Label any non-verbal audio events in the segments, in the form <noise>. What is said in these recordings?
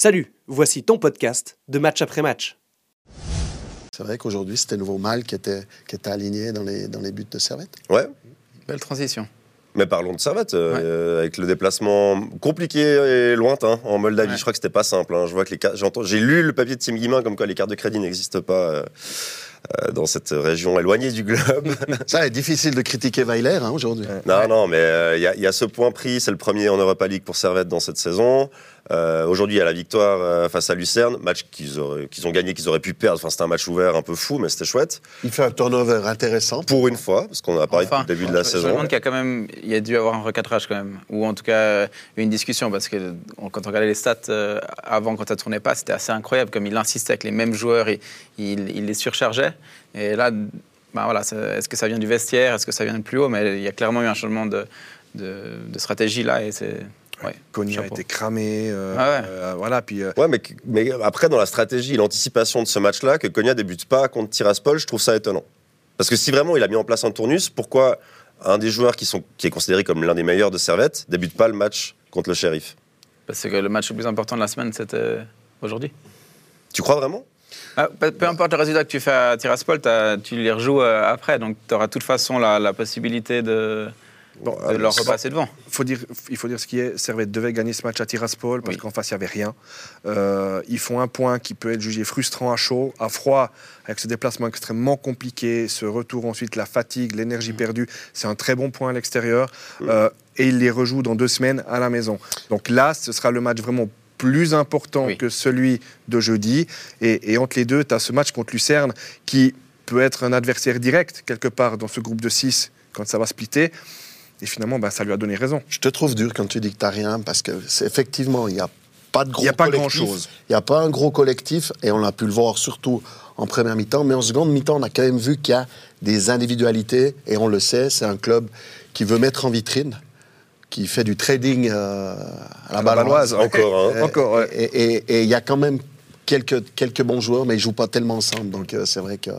Salut, voici ton podcast de match après match. C'est vrai qu'aujourd'hui, c'était Nouveau Mal qui était, qui était aligné dans les, dans les buts de Servette. Ouais, Belle transition. mais parlons de Servette, euh, avec le déplacement compliqué et lointain en Moldavie. Ouais. Je crois que c'était pas simple. hein. Je vois que les cartes- j'entends, j'ai lu le papier de Tim Guimin comme quoi les cartes de crédit n'existent pas euh, euh, dans cette région éloignée du globe. <laughs> Ça est difficile de critiquer Weiler hein, aujourd'hui. non, non, mais euh, il y, a- il y a ce point pris. C'est le premier en Europa League pour Servette dans cette saison. Euh, aujourd'hui, il y a la victoire euh, face à Lucerne, match qu'ils ont gagné, qu'ils auraient pu perdre. Enfin, c'était un match ouvert un peu fou, mais c'était chouette. Il fait un turnover intéressant. Pour une fois, parce qu'on a parlé Enfin, depuis le début de la Je me saison. demande qu'il y a quand même, il y a dû avoir un recadrage quand même, ou en tout cas euh, une discussion, parce que on- quand on regardait les stats euh, avant, quand ça tournait pas, c'était assez incroyable, comme il insistait avec les mêmes joueurs, et il, il les surchargeait. Et là, ben voilà, est-ce que ça vient du vestiaire, est-ce que ça vient de plus haut, mais il y a clairement eu un changement de, de, de stratégie là, et c'est ouais, Konya a été cramé. euh, Ah ouais. euh, voilà, puis euh, Ouais, mais, mais après, dans la stratégie et l'anticipation de ce match-là, que Konya débute pas contre Tiraspol, je trouve ça étonnant. Parce que si vraiment il a mis en place un tournus, pourquoi un des joueurs qui, sont, qui est considéré comme l'un des meilleurs de Servette débute pas le match contre le shérif Parce que le match le plus important de la semaine, c'était aujourd'hui. Tu crois vraiment? Ah, peu, importe le résultat que tu fais à Tiraspol, tu les rejoues après, donc tu auras de toute façon la, la possibilité de, bon, de leur repasser devant. faut dire, il faut dire ce qui est. Servette devait gagner ce match à Tiraspol parce Oui. qu'en face, il n'y avait rien. Euh, ils font un point qui peut être jugé frustrant à chaud, à froid, avec ce déplacement extrêmement compliqué, ce retour ensuite, la fatigue, l'énergie perdue. C'est un très bon point à l'extérieur. Euh, et ils les rejouent dans deux semaines à la maison. Donc là, ce sera le match vraiment plus important Oui. que celui de jeudi. Et, et entre les deux, tu as ce match contre Lucerne qui peut être un adversaire direct, quelque part, dans ce groupe de 6, quand ça va splitter. Et finalement, bah, ça lui a donné raison. Je te trouve dur quand tu dis que tu n'as rien, parce que c'est effectivement, il n'y a pas de gros Il y a pas grand-chose. Il n'y a pas un gros collectif, et on a pu le voir surtout en première mi-temps. Mais en seconde mi-temps, on a quand même vu qu'il y a des individualités, et on le sait, c'est un club qui veut mettre en vitrine, qui fait du trading euh, à la baloise. Encore, hein. Encore, ouais. Et il y a quand même quelques, quelques bons joueurs, mais ils ne jouent pas tellement ensemble. Donc euh, c'est vrai que.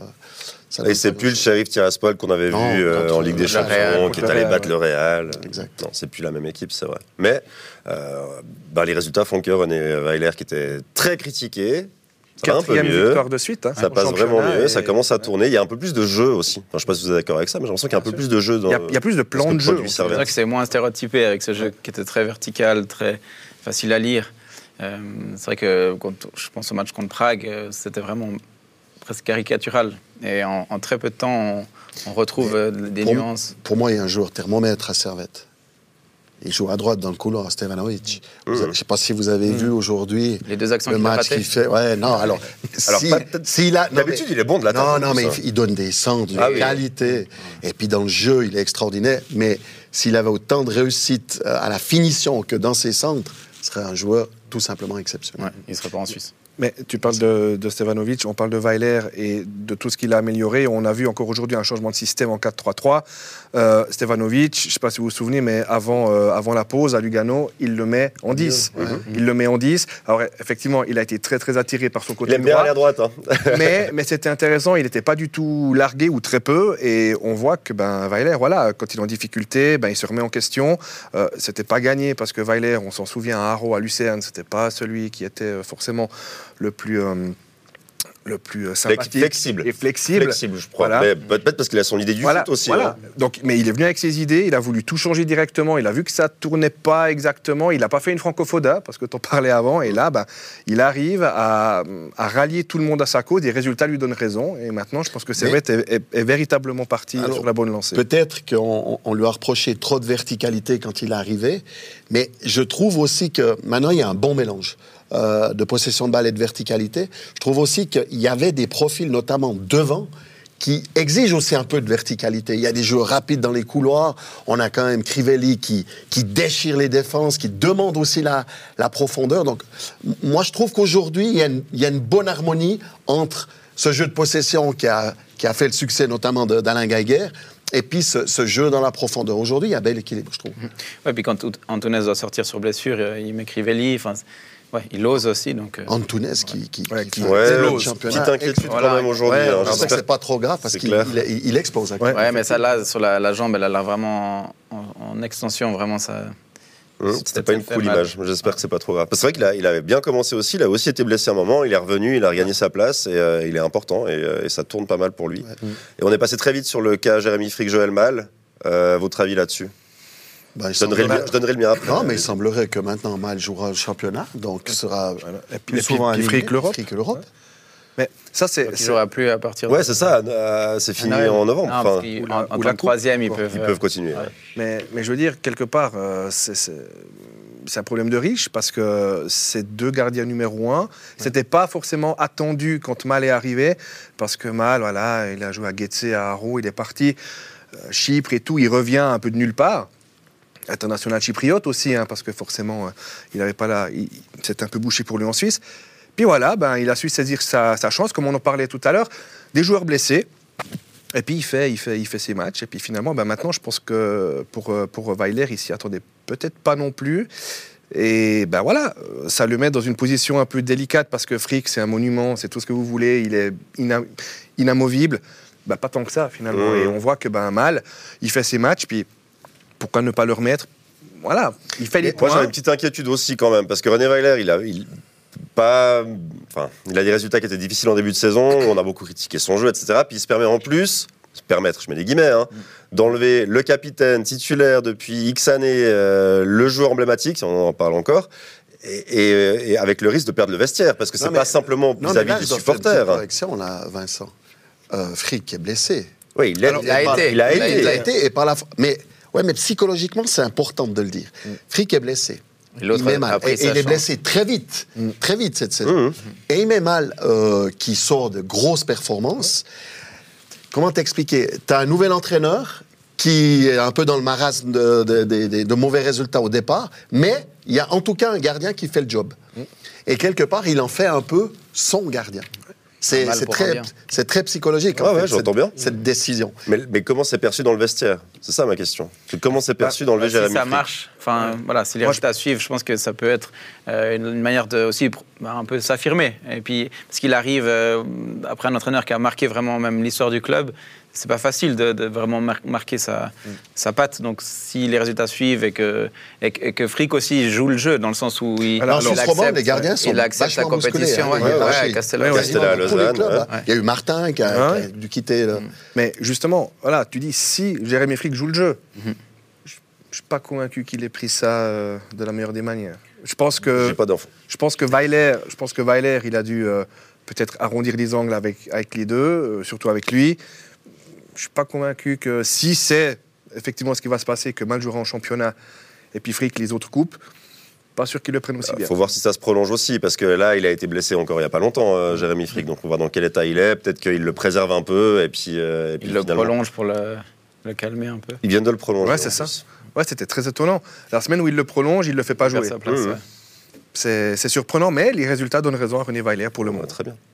ça Et c'est plus le shérif Tiraspol qu'on avait Non, vu euh, en Ligue des Champions, Real, qui est allé Real, battre ouais. le Real. Exact. Non, c'est plus la même équipe, c'est vrai. Mais euh, bah, les résultats font que René Weiler, qui était très critiqué, ça va un peu mieux. victoire de suite. hein, Ça passe vraiment mieux, et- ça commence à tourner. Il y a un peu plus de jeu aussi. Enfin, je ne sais pas si vous êtes d'accord avec ça, mais j'ai l'impression qu'il y a un peu plus de jeu dans. Il y, a, il y a plus de plans de jeu. C'est vrai que c'est moins stéréotypé avec ce jeu qui était très vertical, très facile à lire. Euh, c'est vrai que quand je pense au match contre Prague, euh, c'était vraiment presque caricatural. Et en, en très peu de temps, on, on retrouve euh, des pour- nuances. Pour moi, il y a un joueur thermomètre à Servette. Il joue à droite dans le couloir, Stevanovic. Mhm. avez- Je ne sais pas si vous avez vu aujourd'hui Les deux actions le match qu'il fait. Ouais, non, <laughs> alors. Alors, si- D'habitude, il est bon de la Non, tête, non, mais ça. il, il donne des centres de Ah oui. qualité. Et puis dans le jeu, il est extraordinaire. Mais s'il avait autant de réussite à la finition que dans ses centres, ce serait un joueur tout simplement exceptionnel. Ouais, il ne serait pas en Suisse. Mais tu parles de, de Stevanovic, on parle de Weiler et de tout ce qu'il a amélioré. On a vu encore aujourd'hui un changement de système en 4-3-3. Euh, Stevanovic, je ne sais pas si vous vous souvenez, mais avant, euh, avant la pause à Lugano, il le met en 10. Il le met en 10. Alors effectivement, il a été très très attiré par son Il côté aime bien droit. aller à droite. hein. <laughs> mais, mais c'était intéressant, il n'était pas du tout largué ou très peu, et on voit que ben, Weiler, voilà, quand il est en difficulté, ben, il se remet en question. Euh, c'était pas gagné parce que Weiler, on s'en souvient, à Haro, à Lucerne, c'était pas celui qui était euh, forcément le plus, euh, le plus euh, sympathique flexible. et flexible. Flexible, je crois. Voilà. Peut-être parce qu'il a son idée du Voilà, foot aussi. voilà. hein. Donc, mais il est venu avec ses idées, il a voulu tout changer directement, il a vu que ça tournait pas exactement, il n'a pas fait une francophoda, parce que tu en parlais avant, et là, ben, il arrive à, à rallier tout le monde à sa cause, les résultats lui donnent raison, et maintenant, je pense que Servette est, est- est véritablement parti Alors, sur la bonne lancée. Peut-être qu'on on- on lui a reproché trop de verticalité quand il est arrivé, mais je trouve aussi que maintenant il y a un bon mélange euh, de possession de balle et de verticalité. Je trouve aussi qu'il y avait des profils, notamment devant, qui exigent aussi un peu de verticalité. Il y a des jeux rapides dans les couloirs. On a quand même Crivelli qui, qui déchire les défenses, qui demande aussi la, la profondeur. Donc, moi, je trouve qu'aujourd'hui, il, y a une- il y a une bonne harmonie entre ce jeu de possession qui a, qui a fait le succès notamment d'Alain Geiger et puis ce, jeu dans la profondeur. Aujourd'hui, il y a bel équilibre, je trouve. Ouais, puis quand Antunes doit sortir sur blessure, euh, il met Crivelli. Ouais, il ose aussi. Donc, euh, Antunes qui, qui, Ouais, qui qui- fait Ouais, un petite inquiétude quand même aujourd'hui. Ouais, hein. je sais que J'espère c'est pas trop grave parce qu'il il, il- il explose. Ouais. ouais, mais ça, là, sur la, la jambe, elle a vraiment en, en extension. Vraiment, ça, Hum, C'était pas une fait cool mal. image. J'espère que c'est pas trop grave. Parce que c'est vrai qu'il il avait bien commencé aussi. Il a aussi été blessé un moment. Il est revenu, il a regagné sa place et euh, il est important et, euh, et ça tourne pas mal pour lui. Et on est passé très vite sur le cas Jérémy Frick, Joël Mal. Euh, votre avis là-dessus? Ben, il je donnerai, le semblerait- je donnerai le mien après. Non, mais il semblerait que maintenant Mal jouera le championnat, donc sera Voilà. Et puis, plus souvent puis aligné. Frick l'Europe. Mais ça, c'est. Donc, il jouera plus à partir Ouais, de- c'est ça. euh, c'est fini Ah, en novembre. Non, Enfin, ou la- en ou tant que troisième, ils peuvent. ils euh, peuvent continuer. ouais. Mais, mais je veux dire, quelque part, euh, c'est c'est- c'est un problème de riche parce que ces deux gardiens numéro un, c'était pas forcément attendu quand Mal est arrivé parce que Mal, voilà, il a joué à Getse, à Haro, il est parti, euh, Chypre et tout, il revient un peu de nulle part. International chypriote aussi, hein, parce que forcément, euh, il n'avait pas là, c'était un peu bouché pour lui en Suisse. Puis voilà, ben, il a su saisir sa, sa chance, comme on en parlait tout à l'heure, des joueurs blessés. Et puis il fait, il fait, il fait ses matchs. Et puis finalement, ben maintenant, je pense que pour, euh, pour Weiler, il s'y attendait peut-être pas non plus. Et ben voilà, ça le met dans une position un peu délicate parce que Frick, c'est un monument, c'est tout ce que vous voulez, il est ina- inamovible. Ben, pas tant que ça finalement. Mmh. Et on voit que ben mal, il fait ses matchs. Puis pourquoi ne pas le remettre? Voilà, il fait les Moi, j'avais points. une petite inquiétude aussi quand même, parce que René Weiler, il a, il, pas, enfin, il a des résultats qui étaient difficiles en début de saison. On a beaucoup critiqué son jeu, etc. Puis il se permet en plus, se permettre, je mets des guillemets, hein, d'enlever le capitaine titulaire depuis X années, euh, le joueur emblématique, si on en parle encore. Et, et- et avec le risque de perdre le vestiaire, parce que c'est pas simplement vis-à-vis là, des supporters. correction, là, Vincent. Euh, Frick est blessé. Oui, il, est- Alors, il a il été. Il a Il a été. Il a été, et par la... Mais, ouais, mais psychologiquement, c'est important de le dire. Frick est blessé. Et il met mal. Et, et il est blessé très vite, très vite cette saison. Mhm. Et il met mal euh, qui sort de grosses performances. Comment t'expliquer? Tu as un nouvel entraîneur qui est un peu dans le marasme de, de- de- de- de mauvais résultats au départ, mais il y a en tout cas un gardien qui fait le job. Et quelque part, il en fait un peu son gardien. C'est c'est très, c'est très psychologique, en Ouais, fait, ouais, j'entends cette- bien. cette décision. Mais, mais comment c'est perçu dans le vestiaire? C'est ça ma question. C'est Comment c'est perçu d'enlever Bah, si Jérémy ça marche, enfin voilà, si les Moi, résultats suivent, je pense que ça peut être euh, une, une manière de aussi bah, un peu s'affirmer. Et puis parce qu'il arrive euh, après un entraîneur qui a marqué vraiment même l'histoire du club, c'est pas facile de, de vraiment mar- marquer sa, sa patte. Donc si les résultats suivent et que et, que- et que Frick aussi joue le jeu dans le sens où il, Alors, il Suisse accepte, romande, les gardiens sont il accepte la compétition. hein. ouais, Ouais, ouais, Lausanne, clubs. Il y a eu Martin qui a, Ouais. qui a dû quitter. là. Mais justement, voilà, tu dis si Jérémy Frick joue le jeu, je ne suis pas convaincu qu'il ait pris ça euh, de la meilleure des manières. Je pense que J'ai pas d'enfant. je pense que Weiler, je pense que Weiler, il a dû euh, peut-être arrondir les angles avec avec les deux, euh, surtout avec lui. Je suis pas convaincu que si c'est effectivement ce qui va se passer, que Mal jouera en championnat et puis Frick les autres coupes, pas sûr qu'ils le prennent aussi Il bien. faut voir si ça se prolonge aussi, parce que là, il a été blessé encore il n'y a pas longtemps, euh, Jérémy Frick. Donc on voit dans quel état il est. Peut-être qu'il le préserve un peu, et puis, euh, et puis Il le finalement- prolonge pour le, le calmer un peu. Ils viennent de le prolonger. Ouais, c'est ça. plus. Ouais, c'était très étonnant. La semaine où il le prolonge, il le fait pas Il jouer. sa place, Mmh. ouais. C'est c'est surprenant, mais les résultats donnent raison à René Weiler pour le Ouais, moment. très bien.